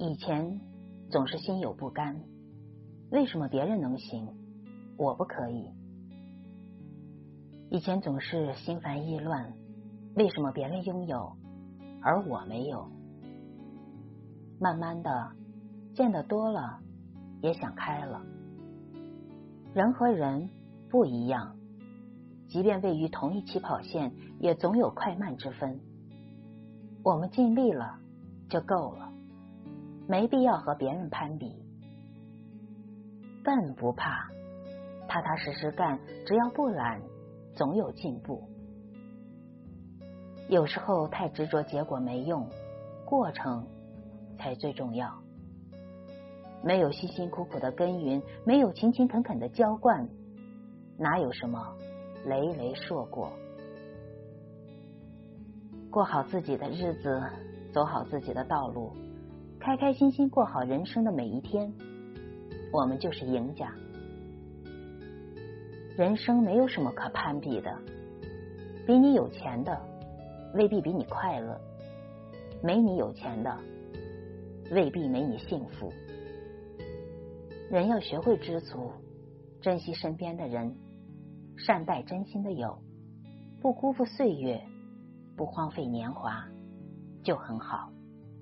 以前总是心有不甘，为什么别人能行，我不可以？以前总是心烦意乱，为什么别人拥有，而我没有？慢慢的，见得多了，也想开了。人和人不一样，即便位于同一起跑线，也总有快慢之分。我们尽力了就够了。没必要和别人攀比，笨不怕，踏踏实实干，只要不懒，总有进步。有时候太执着，结果没用，过程才最重要。没有辛辛苦苦的耕耘，没有勤勤恳恳的浇灌，哪有什么累累硕果？过好自己的日子，走好自己的道路。开开心心过好人生的每一天，我们就是赢家。人生没有什么可攀比的，比你有钱的未必比你快乐，没你有钱的未必没你幸福。人要学会知足，珍惜身边的人，善待真心的友，不辜负岁月，不荒废年华，就很好。